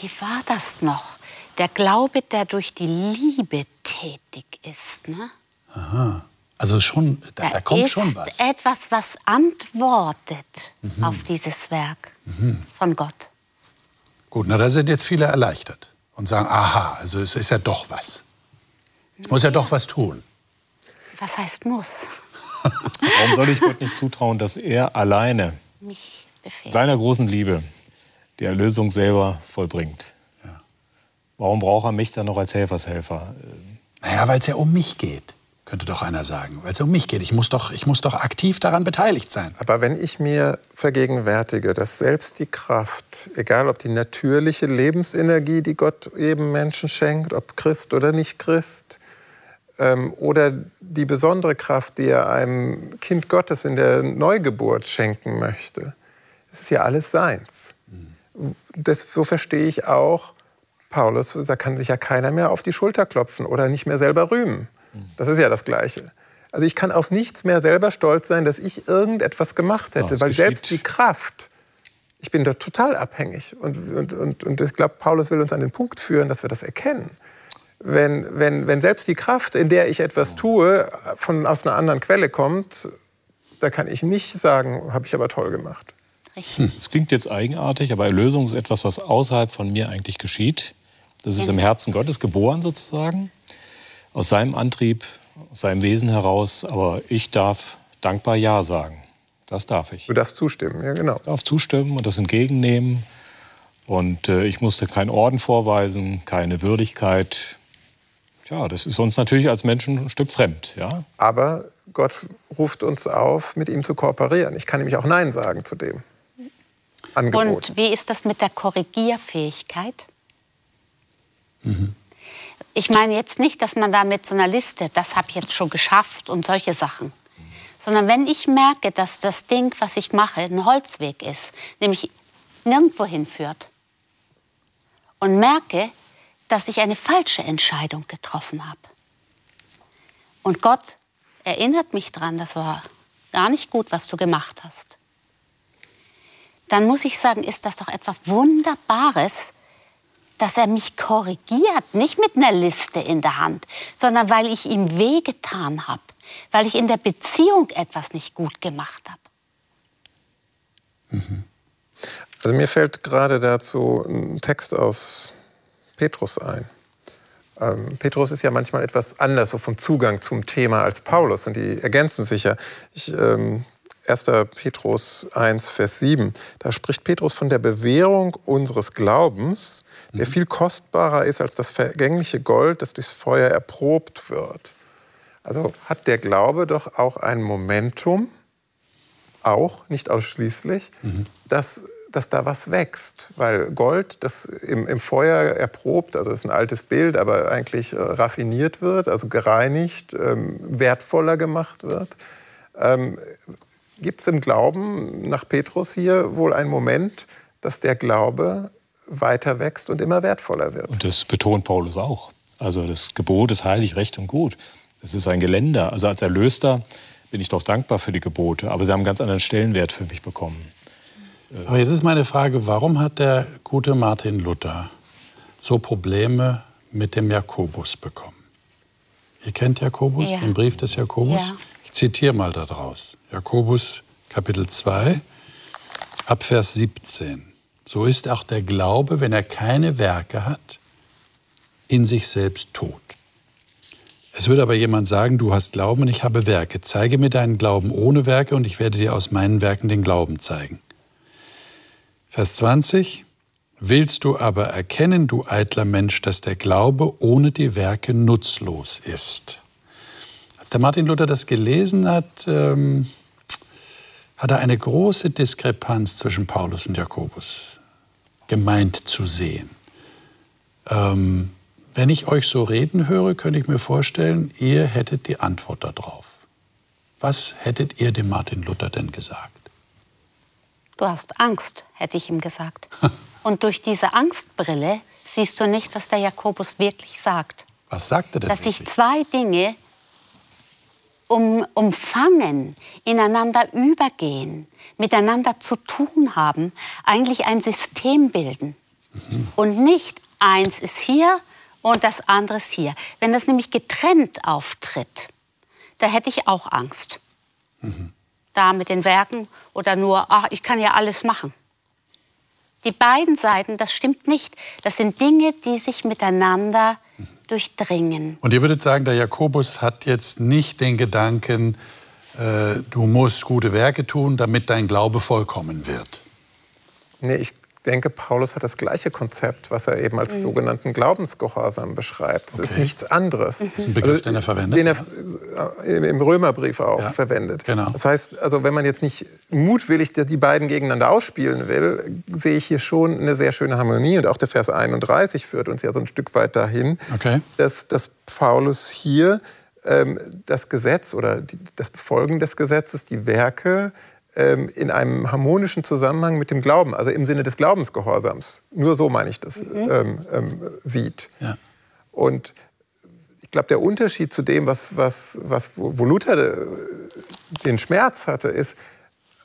Wie war das noch? Der Glaube, der durch die Liebe tätig ist. Ne? Aha. Also schon, da, da kommt ist schon was. etwas, was antwortet auf dieses Werk von Gott. Gut, na da sind jetzt viele erleichtert und sagen, aha, also es ist ja doch was. Ich muss ja doch was tun. Was heißt muss? Warum soll ich Gott nicht zutrauen, dass er alleine seiner großen Liebe die Erlösung selber vollbringt? Warum braucht er mich dann noch als Helfershelfer? Naja, weil es ja um mich geht, könnte doch einer sagen. Weil es ja um mich geht. Ich muss, doch, ich muss doch aktiv daran beteiligt sein. Aber wenn ich mir vergegenwärtige, dass selbst die Kraft, egal ob die natürliche Lebensenergie, die Gott eben Menschen schenkt, ob Christ oder nicht Christ, oder die besondere Kraft, die er einem Kind Gottes in der Neugeburt schenken möchte, es ist ja alles seins. Das, so verstehe ich auch Paulus, da kann sich ja keiner mehr auf die Schulter klopfen oder nicht mehr selber rühmen. Das ist ja das Gleiche. Also ich kann auf nichts mehr selber stolz sein, dass ich irgendetwas gemacht hätte, Ja, weil geschieht. selbst die Kraft, ich bin da total abhängig. Und, und, und, und ich glaube, Paulus will uns an den Punkt führen, dass wir das erkennen. Wenn, wenn, wenn selbst die Kraft, in der ich etwas tue, von, aus einer anderen Quelle kommt, da kann ich nicht sagen, habe ich aber toll gemacht. Es klingt jetzt eigenartig, aber Erlösung ist etwas, was außerhalb von mir eigentlich geschieht. Das ist im Herzen Gottes geboren sozusagen, aus seinem Antrieb, aus seinem Wesen heraus. Aber ich darf dankbar Ja sagen. Das darf ich. Du darfst zustimmen, ja genau. Ich darf zustimmen und das entgegennehmen. Und äh, ich musste keinen Orden vorweisen, keine Würdigkeit. Ja, das ist uns natürlich als Menschen ein Stück fremd. Ja? Aber Gott ruft uns auf, mit ihm zu kooperieren. Ich kann nämlich auch Nein sagen zu dem Angebot. Und wie ist das mit der Korrigierfähigkeit? Ich meine jetzt nicht, dass man da mit so einer Liste, das habe ich jetzt schon geschafft und solche Sachen. Sondern wenn ich merke, dass das Ding, was ich mache, ein Holzweg ist, nämlich nirgendwo hinführt, und merke, dass ich eine falsche Entscheidung getroffen habe. Und Gott erinnert mich dran, das war gar nicht gut, was du gemacht hast dann muss ich sagen, ist das doch etwas Wunderbares, dass er mich korrigiert, nicht mit einer Liste in der Hand, sondern weil ich ihm wehgetan habe, weil ich in der Beziehung etwas nicht gut gemacht habe. Also mir fällt gerade dazu ein Text aus Petrus ein. Ähm, Petrus ist ja manchmal etwas anders so vom Zugang zum Thema als Paulus und die ergänzen sich ja. Ich, ähm, 1. Petrus 1, Vers 7, da spricht Petrus von der Bewährung unseres Glaubens, der viel kostbarer ist als das vergängliche Gold, das durchs Feuer erprobt wird. Also hat der Glaube doch auch ein Momentum, auch, nicht ausschließlich, dass, dass da was wächst. Weil Gold, das im, im Feuer erprobt, also das ist ein altes Bild, aber eigentlich äh, raffiniert wird, also gereinigt, ähm, wertvoller gemacht wird. Ähm, Gibt es im Glauben nach Petrus hier wohl einen Moment, dass der Glaube weiter wächst und immer wertvoller wird? Und das betont Paulus auch. Also das Gebot ist heilig, recht und gut. Das ist ein Geländer. Also als Erlöster bin ich doch dankbar für die Gebote, aber sie haben einen ganz anderen Stellenwert für mich bekommen. Aber jetzt ist meine Frage, warum hat der gute Martin Luther so Probleme mit dem Jakobus bekommen? Ihr kennt Jakobus, Ja. den Brief des Jakobus? Ja. Ich zitiere mal daraus. Jakobus Kapitel 2, Abvers 17. So ist auch der Glaube, wenn er keine Werke hat, in sich selbst tot. Es wird aber jemand sagen, du hast Glauben und ich habe Werke. Zeige mir deinen Glauben ohne Werke und ich werde dir aus meinen Werken den Glauben zeigen. Vers 20. Willst du aber erkennen, du eitler Mensch, dass der Glaube ohne die Werke nutzlos ist? Als der Martin Luther das gelesen hat, ähm, hat er eine große Diskrepanz zwischen Paulus und Jakobus gemeint zu sehen. Ähm, wenn ich euch so reden höre, könnte ich mir vorstellen, ihr hättet die Antwort darauf. Was hättet ihr dem Martin Luther denn gesagt? Du hast Angst, hätte ich ihm gesagt. Und durch diese Angstbrille siehst du nicht, was der Jakobus wirklich sagt. Was sagt er denn? Dass sich zwei Dinge um, umfangen, ineinander übergehen, miteinander zu tun haben, eigentlich ein System bilden. Und nicht eins ist hier und das andere ist hier. Wenn das nämlich getrennt auftritt, da hätte ich auch Angst. Da mit den Werken oder nur, ach, ich kann ja alles machen. Die beiden Seiten, das stimmt nicht. Das sind Dinge, die sich miteinander durchdringen. Und ihr würdet sagen, der Jakobus hat jetzt nicht den Gedanken, äh, du musst gute Werke tun, damit dein Glaube vollkommen wird. Nee, ich denke, Paulus hat das gleiche Konzept, was er eben als sogenannten Glaubensgehorsam beschreibt. Das ist Okay. nichts anderes. Das ist ein Begriff, den er verwendet, Den er äh, im Römerbrief auch Ja, verwendet. genau. Das heißt, also wenn man jetzt nicht mutwillig die die beiden gegeneinander ausspielen will, sehe ich hier schon eine sehr schöne Harmonie. Und auch der Vers 31 führt uns ja so ein Stück weit dahin, Okay. dass, dass Paulus hier ähm, das Gesetz oder die, das Befolgen des Gesetzes, die Werke, ähm, in einem harmonischen Zusammenhang mit dem Glauben, also im Sinne des Glaubensgehorsams, nur so meine ich das, ähm, ähm, sieht. Ja. Und ich glaube, der Unterschied zu dem, was, was, was, wo Luther äh, den Schmerz hatte, ist,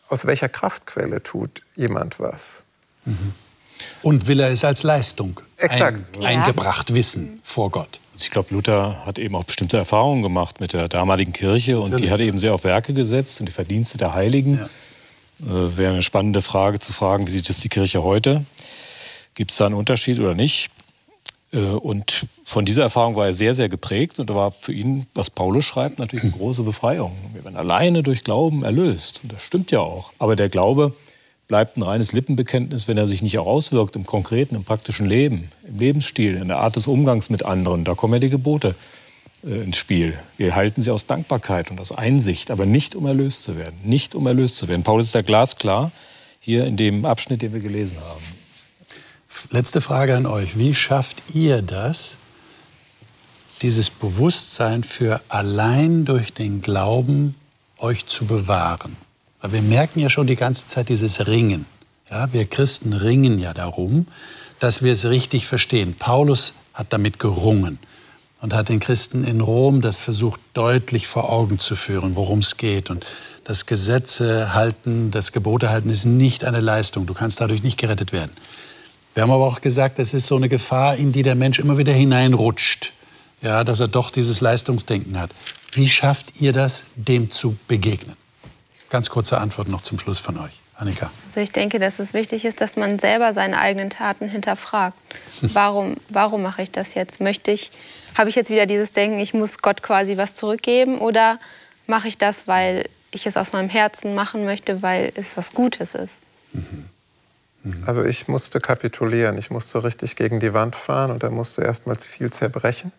aus welcher Kraftquelle tut jemand was. Mhm. Und will er es als Leistung Exakt. Ein, eingebracht wissen vor Gott. Ich glaube, Luther hat eben auch bestimmte Erfahrungen gemacht mit der damaligen Kirche und Natürlich. die hat eben sehr auf Werke gesetzt und die Verdienste der Heiligen. Ja. Äh, Wäre eine spannende Frage zu fragen, wie sieht es die Kirche heute? Gibt es da einen Unterschied oder nicht? Äh, und von dieser Erfahrung war er sehr, sehr geprägt und da war für ihn, was Paulus schreibt, natürlich eine große Befreiung. Wir werden alleine durch Glauben erlöst. Und das stimmt ja auch. Aber der Glaube bleibt ein reines Lippenbekenntnis, wenn er sich nicht auch auswirkt im konkreten, im praktischen Leben, im Lebensstil, in der Art des Umgangs mit anderen. Da kommen ja die Gebote ins Spiel. Wir halten sie aus Dankbarkeit und aus Einsicht, aber nicht um erlöst zu werden. Nicht um erlöst zu werden. Paulus ist da glasklar hier in dem Abschnitt, den wir gelesen haben. Letzte Frage an euch. Wie schafft ihr das, dieses Bewusstsein für allein durch den Glauben euch zu bewahren? Weil wir merken ja schon die ganze Zeit dieses Ringen. Ja, wir Christen ringen ja darum, dass wir es richtig verstehen. Paulus hat damit gerungen und hat den Christen in Rom das versucht deutlich vor Augen zu führen, worum es geht. Und das Gesetze halten, das Gebote halten ist nicht eine Leistung. Du kannst dadurch nicht gerettet werden. Wir haben aber auch gesagt, es ist so eine Gefahr, in die der Mensch immer wieder hineinrutscht. Ja, dass er doch dieses Leistungsdenken hat. Wie schafft ihr das, dem zu begegnen? Ganz kurze Antwort noch zum Schluss von euch. Annika. Also ich denke, dass es wichtig ist, dass man selber seine eigenen Taten hinterfragt. Warum, warum mache ich das jetzt? Möchte ich, habe ich jetzt wieder dieses Denken, ich muss Gott quasi was zurückgeben oder mache ich das, weil ich es aus meinem Herzen machen möchte, weil es was Gutes ist? Mhm. Mhm. Also ich musste kapitulieren, ich musste richtig gegen die Wand fahren und da musste erstmals viel zerbrechen.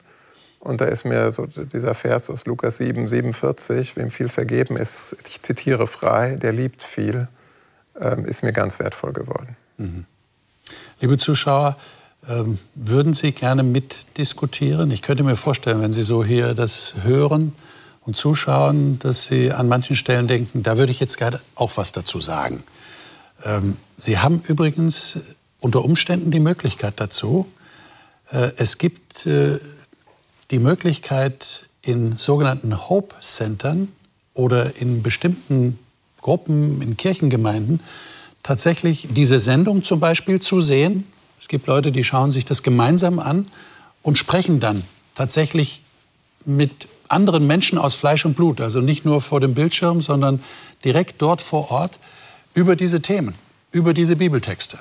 Und da ist mir so dieser Vers aus Lukas 7, 47, wem viel vergeben ist, ich zitiere frei, der liebt viel, ähm, ist mir ganz wertvoll geworden. Mhm. Liebe Zuschauer, ähm, würden Sie gerne mitdiskutieren? Ich könnte mir vorstellen, wenn Sie so hier das hören und zuschauen, dass Sie an manchen Stellen denken, da würde ich jetzt gerne auch was dazu sagen. Ähm, Sie haben übrigens unter Umständen die Möglichkeit dazu. Äh, es gibt äh, die Möglichkeit, in sogenannten Hope Centern oder in bestimmten Gruppen, in Kirchengemeinden, tatsächlich diese Sendung zum Beispiel zu sehen. Es gibt Leute, die schauen sich das gemeinsam an und sprechen dann tatsächlich mit anderen Menschen aus Fleisch und Blut, also nicht nur vor dem Bildschirm, sondern direkt dort vor Ort über diese Themen, über diese Bibeltexte.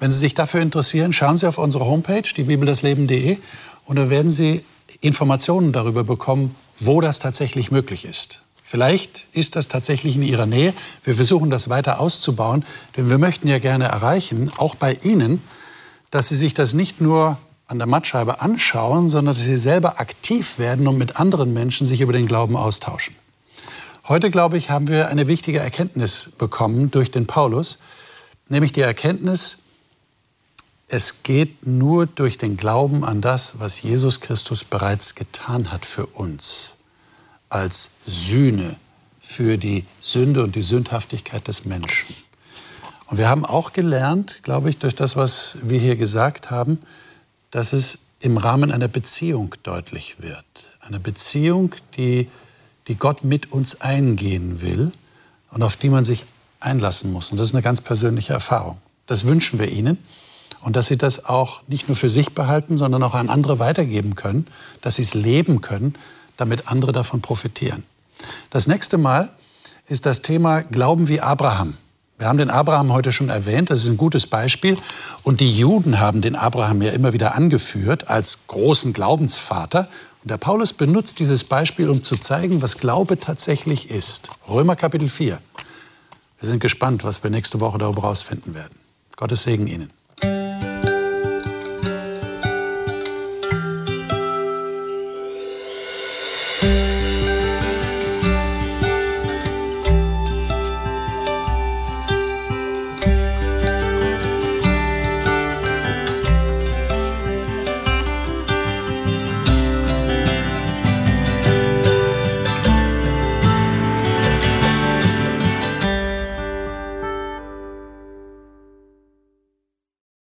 Wenn Sie sich dafür interessieren, schauen Sie auf unsere Homepage, die bibeldasleben.de, und da werden Sie Informationen darüber bekommen, wo das tatsächlich möglich ist. Vielleicht ist das tatsächlich in Ihrer Nähe. Wir versuchen das weiter auszubauen, denn wir möchten ja gerne erreichen, auch bei Ihnen, dass Sie sich das nicht nur an der Mattscheibe anschauen, sondern dass Sie selber aktiv werden und mit anderen Menschen sich über den Glauben austauschen. Heute, glaube ich, haben wir eine wichtige Erkenntnis bekommen durch den Paulus, nämlich die Erkenntnis, es geht nur durch den Glauben an das, was Jesus Christus bereits getan hat für uns, als Sühne für die Sünde und die Sündhaftigkeit des Menschen. Und wir haben auch gelernt, glaube ich, durch das, was wir hier gesagt haben, dass es im Rahmen einer Beziehung deutlich wird. Eine Beziehung, die, die Gott mit uns eingehen will und auf die man sich einlassen muss. Und das ist eine ganz persönliche Erfahrung. Das wünschen wir Ihnen und dass sie das auch nicht nur für sich behalten, sondern auch an andere weitergeben können, dass sie es leben können, damit andere davon profitieren. Das nächste Mal ist das Thema Glauben wie Abraham. Wir haben den Abraham heute schon erwähnt, das ist ein gutes Beispiel. Und die Juden haben den Abraham ja immer wieder angeführt als großen Glaubensvater. Und der Paulus benutzt dieses Beispiel, um zu zeigen, was Glaube tatsächlich ist. Römer Kapitel 4. Wir sind gespannt, was wir nächste Woche darüber herausfinden werden. Gottes Segen Ihnen.